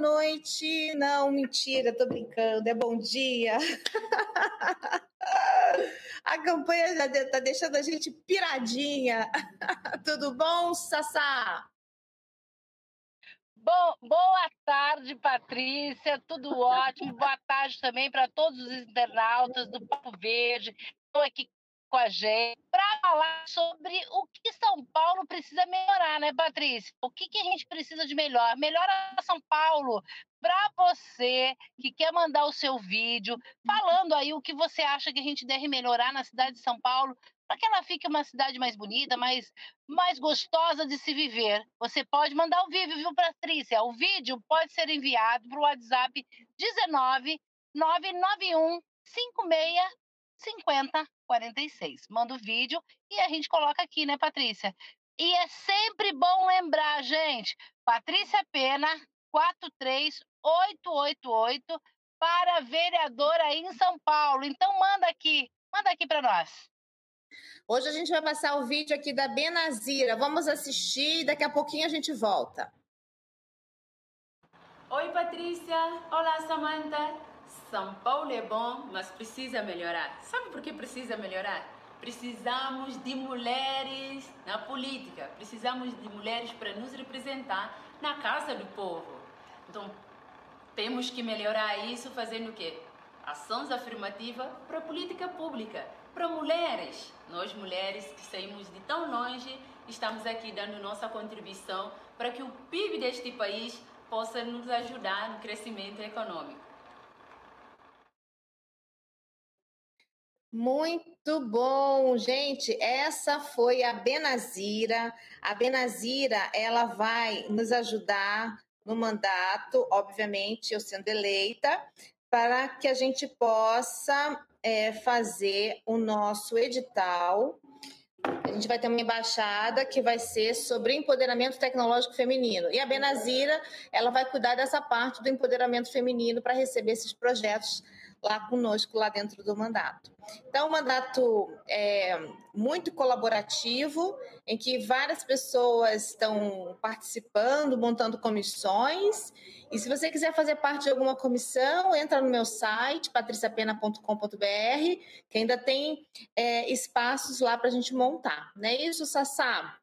noite. Não, mentira, tô brincando, é bom dia. A campanha já está deixando a gente piradinha. Tudo bom, Sassá? Bom, boa tarde, Patrícia. Tudo ótimo. Boa tarde também para todos os internautas do Papo Verde. Estou aqui com a gente para falar sobre o que São Paulo precisa melhorar, né, Patrícia? O que, que a gente precisa de melhor? Melhora São Paulo para você que quer mandar o seu vídeo falando aí o que você acha que a gente deve melhorar na cidade de São Paulo para que ela fique uma cidade mais bonita, mais, mais gostosa de se viver. Você pode mandar o vídeo, viu, Patrícia? O vídeo pode ser enviado para o WhatsApp 19 991 56 50 46. Manda o vídeo e a gente coloca aqui, né, Patrícia? E é sempre bom lembrar, gente, Patrícia Pena, 43888, para vereadora em São Paulo. Então manda aqui, manda aqui para nós. Hoje a gente vai passar o vídeo aqui da Benazira. Vamos assistir e daqui a pouquinho a gente volta. Oi, Patrícia. Olá, Samantha. São Paulo é bom, mas precisa melhorar. Sabe por que precisa melhorar? Precisamos de mulheres na política, precisamos de mulheres para nos representar na casa do povo. Então, temos que melhorar isso fazendo o quê? Ações afirmativas para política pública, para mulheres. Nós, mulheres que saímos de tão longe, estamos aqui dando nossa contribuição para que o PIB deste país possa nos ajudar no crescimento econômico. Muito bom, gente. Essa foi a Benazira. A Benazira, ela vai nos ajudar no mandato, obviamente, eu sendo eleita, para que a gente possa é, fazer o nosso edital. A gente vai ter uma embaixada que vai ser sobre empoderamento tecnológico feminino. E a Benazira, ela vai cuidar dessa parte do empoderamento feminino para receber esses projetos lá conosco, lá dentro do mandato. Então, um mandato é, muito colaborativo, em que várias pessoas estão participando, montando comissões. E se você quiser fazer parte de alguma comissão, entra no meu site, patriciapena.com.br, que ainda tem é, espaços lá para a gente montar. Não é isso, Sassá?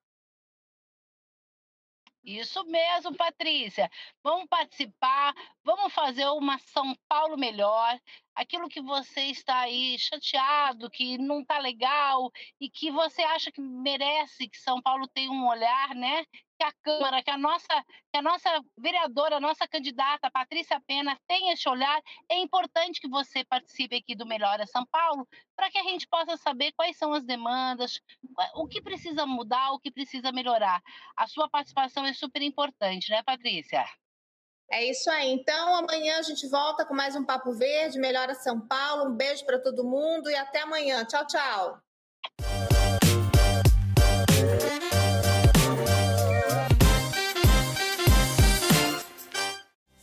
Isso mesmo, Patrícia. Vamos participar, vamos fazer uma São Paulo melhor. Aquilo que você está aí chateado, que não está legal e que você acha que merece que São Paulo tenha um olhar, né? que a Câmara, que a nossa, que a nossa vereadora, a nossa candidata, Patrícia Pena, tenha esse olhar. É importante que você participe aqui do Melhora São Paulo, para que a gente possa saber quais são as demandas, o que precisa mudar, o que precisa melhorar. A sua participação é super importante, né, Patrícia? É isso aí. Então, amanhã a gente volta com mais um Papo Verde, Melhora São Paulo. Um beijo para todo mundo e até amanhã. Tchau, tchau.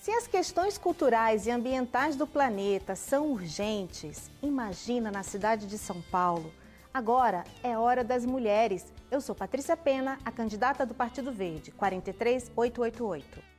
Se as questões culturais e ambientais do planeta são urgentes, imagina na cidade de São Paulo. Agora é hora das mulheres. Eu sou Patrícia Pena, a candidata do Partido Verde, 43888.